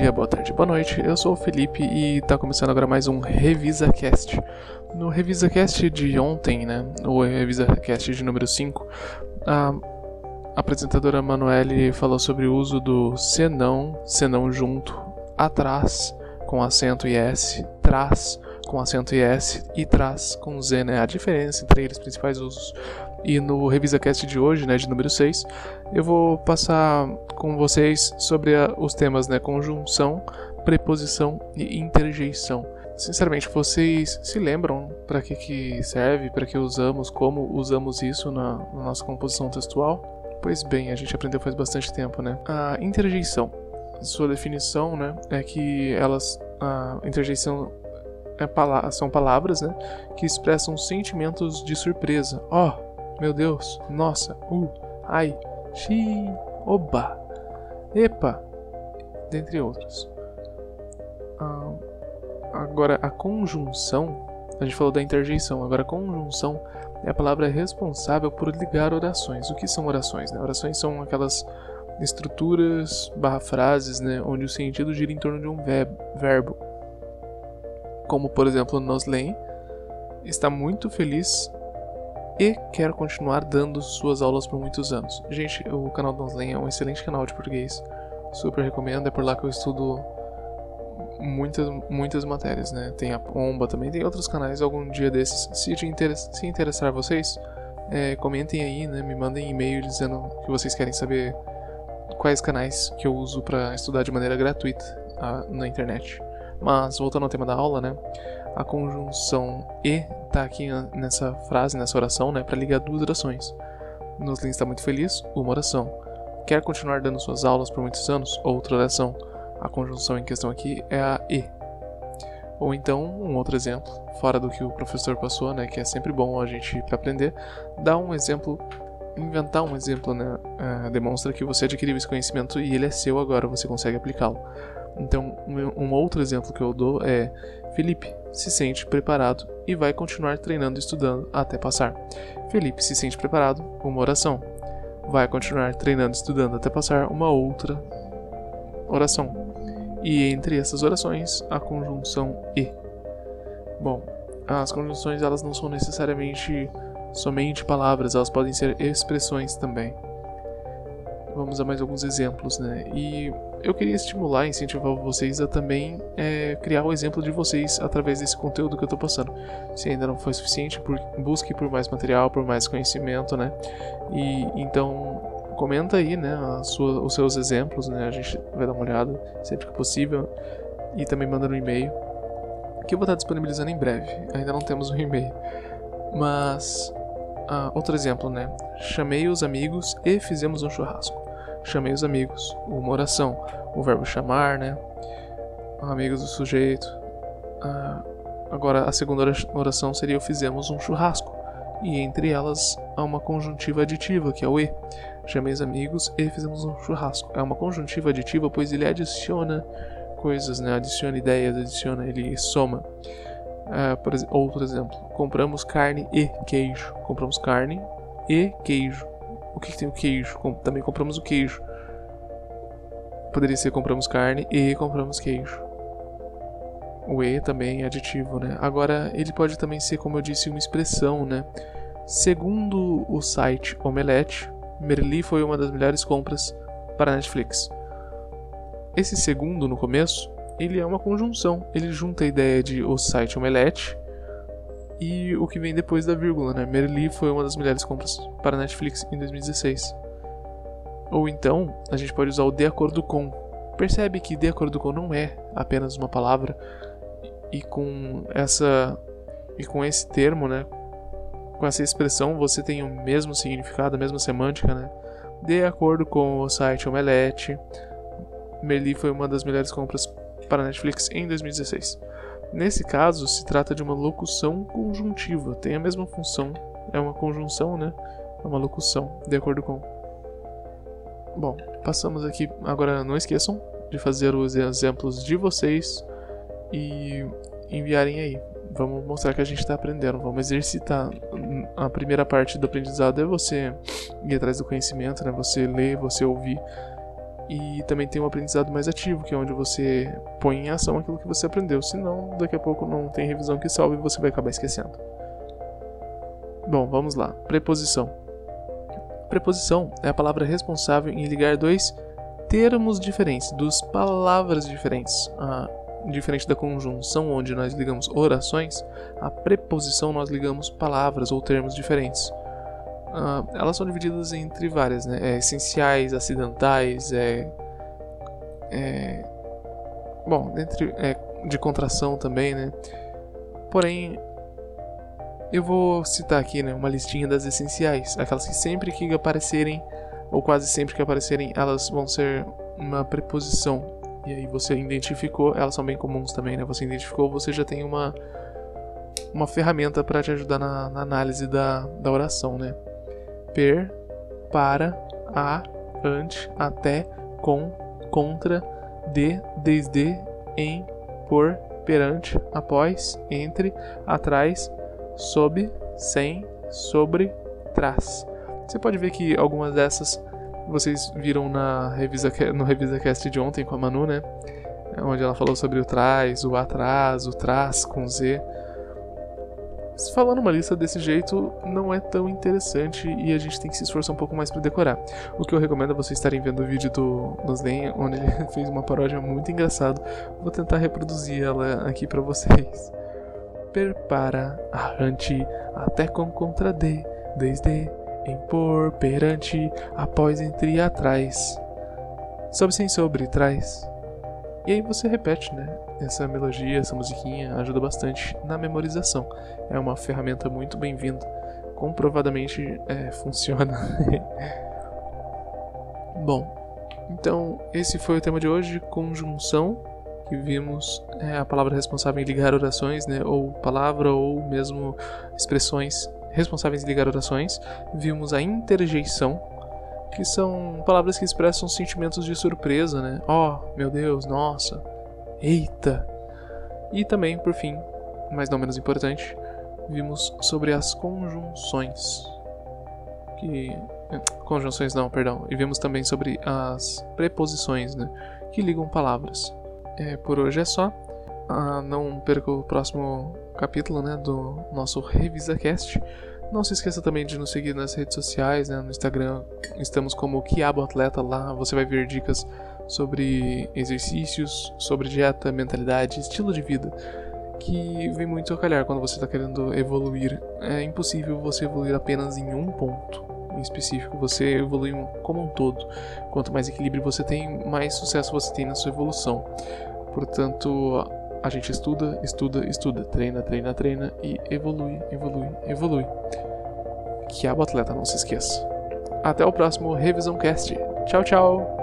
dia, boa tarde, boa noite. Eu sou o Felipe e tá começando agora mais um Revisa Cast. No Revisa Cast de ontem, né, o Revisa Cast de número 5, a apresentadora Manuele falou sobre o uso do senão, senão junto, atrás com acento e S, trás com acento e S e trás com Z, né? A diferença entre eles, principais usos. E no RevisaCast de hoje, né, de número 6, eu vou passar com vocês sobre a, os temas, né, conjunção, preposição e interjeição. Sinceramente, vocês se lembram para que, que serve, para que usamos, como usamos isso na, na nossa composição textual? Pois bem, a gente aprendeu faz bastante tempo, né? A interjeição, sua definição, né, é que elas, a interjeição é, são palavras, né, que expressam sentimentos de surpresa. Oh, meu Deus, nossa, uh, ai, xi, oba, epa, dentre outros. Ah, agora, a conjunção, a gente falou da interjeição, agora a conjunção é a palavra responsável por ligar orações. O que são orações? Né? Orações são aquelas estruturas barra frases, né, onde o sentido gira em torno de um verbo. Como, por exemplo, Noslen está muito feliz e quer continuar dando suas aulas por muitos anos. Gente, o canal Donslen é um excelente canal de português. Super recomendo, é por lá que eu estudo muitas, muitas matérias, né? Tem a Pomba também, tem outros canais algum dia desses. Se, te interessa, se interessar vocês, é, comentem aí, né? Me mandem e-mail dizendo que vocês querem saber quais canais que eu uso para estudar de maneira gratuita a, ah, na internet. Mas voltando ao tema da aula, né? A conjunção e tá aqui nessa frase, nessa oração, né, para ligar duas orações. Noslen está muito feliz, uma oração. Quer continuar dando suas aulas por muitos anos? Outra oração. A conjunção em questão aqui é a e. Ou então, um outro exemplo, fora do que o professor passou, né, que é sempre bom a gente aprender, dá um exemplo, inventar um exemplo, né, uh, demonstra que você adquiriu esse conhecimento e ele é seu agora, você consegue aplicá-lo. Então, um, outro exemplo que eu dou é Felipe se sente preparado e vai continuar treinando e estudando até passar. Felipe se sente preparado, uma oração. Vai continuar treinando e estudando até passar uma outra oração. E entre essas orações, a conjunção e. Bom, as conjunções elas não são necessariamente somente palavras, elas podem ser expressões também. Vamos a mais alguns exemplos, né? E eu queria estimular e incentivar vocês a também é, criar o exemplo de vocês através desse conteúdo que eu estou passando. Se ainda não foi suficiente, busque por mais material, por mais conhecimento, né? E então comenta aí, né, sua, os seus exemplos, né? A gente vai dar uma olhada sempre que possível e também manda um e-mail que eu vou estar disponibilizando em breve. Ainda não temos um e-mail, mas ah, outro exemplo, né? Chamei os amigos e fizemos um churrasco chamei os amigos. Uma oração, o verbo chamar, né? Amigos do sujeito. Ah, agora, a segunda oração seria: fizemos um churrasco. E entre elas há uma conjuntiva aditiva, que é o e. Chamei os amigos e fizemos um churrasco. É uma conjuntiva aditiva, pois ele adiciona coisas, né? Adiciona ideias, adiciona, ele soma. Uh, por, outro exemplo, compramos carne e queijo. Compramos carne e queijo. O que, que tem o queijo? Com, também compramos o queijo. Poderia ser compramos carne e compramos queijo. O e também é aditivo, né? Agora, ele pode também ser, como eu disse, uma expressão, né? Segundo o site Omelete, Merli foi uma das melhores compras para a Netflix. Esse segundo, no começo, ele é uma conjunção. Ele junta a ideia de o site Omelete e o que vem depois da vírgula, né? Merli foi uma das melhores compras para Netflix em 2016. Ou então, a gente pode usar o de acordo com. Percebe que de acordo com não é apenas uma palavra e com essa e com esse termo, né? Com essa expressão você tem o mesmo significado, a mesma semântica, né? De acordo com o site Omelete, Merli foi uma das melhores compras para Netflix em 2016. Nesse caso, se trata de uma locução conjuntiva, tem a mesma função, é uma conjunção, né? É uma locução, de acordo com. Bom, passamos aqui. Agora, não esqueçam de fazer os exemplos de vocês e enviarem aí. Vamos mostrar que a gente está aprendendo, vamos exercitar. A primeira parte do aprendizado é você ir atrás do conhecimento, né? Você ler, você ouvir E também tem um aprendizado mais ativo, que é onde você põe em ação aquilo que você aprendeu. Senão, daqui a pouco não tem revisão que salve e você vai acabar esquecendo. Bom, vamos lá. Preposição. Preposição é a palavra responsável em ligar dois termos diferentes, duas palavras diferentes. Ah, diferente da conjunção, onde nós ligamos orações, a preposição nós ligamos palavras ou termos diferentes. Uh, elas são divididas entre várias, né? É, essenciais, acidentais, é, é bom, entre, é, de contração também, né? Porém, eu vou citar aqui, né, uma listinha das essenciais, aquelas que sempre que aparecerem ou quase sempre que aparecerem, elas vão ser uma preposição. E aí você identificou, elas são bem comuns também, né? Você identificou, você já tem uma uma ferramenta para te ajudar na, na análise da, da oração, né? Per, para, a, ante, até, com, contra, de, desde, em, por, perante, após, entre, atrás, sob, sem, sobre, trás. Você pode ver que algumas dessas vocês viram na revisa, no Revisa Cast de ontem com a Manu, né? Onde ela falou sobre o trás, o atrás, o trás com Z falando uma lista desse jeito não é tão interessante e a gente tem que se esforçar um pouco mais para decorar. O que eu recomendo é vocês estarem vendo o vídeo do Nosden, onde ele fez uma paródia muito engraçada. Vou tentar reproduzir ela aqui para vocês. Prepara, arrante, até com contra de, desde, impor, perante, após, entre atrás. Sobe sem sobre, trás. E aí você repete, né? Essa melodia, essa musiquinha ajuda bastante na memorização. É uma ferramenta muito bem-vinda. Comprovadamente é, funciona. Bom, então esse foi o tema de hoje, conjunção, que vimos é, a palavra responsável em ligar orações, né? Ou palavra ou mesmo expressões responsáveis em ligar orações. Vimos a interjeição, que são palavras que expressam sentimentos de surpresa, né? Oh, meu Deus, nossa, eita. E também, por fim, mas não menos importante, vimos sobre as conjunções. Que conjunções não, perdão. E vimos também sobre as preposições, né, que ligam palavras. É, por hoje é só. Ah, não perca o próximo capítulo, né, do nosso RevisaCast. Não se esqueça também de nos seguir nas redes sociais, né? no Instagram estamos como Quiabo Atleta, lá você vai ver dicas sobre exercícios, sobre dieta, mentalidade, estilo de vida, que vem muito a calhar quando você está querendo evoluir. É impossível você evoluir apenas em um ponto em específico, você evolui como um todo. Quanto mais equilíbrio você tem, mais sucesso você tem na sua evolução. Portanto, a gente estuda, estuda, estuda, treina, treina, treina e evolui, evolui, evolui. Que o atleta, não se esqueça. Até o próximo Revisão Cast. Tchau, tchau!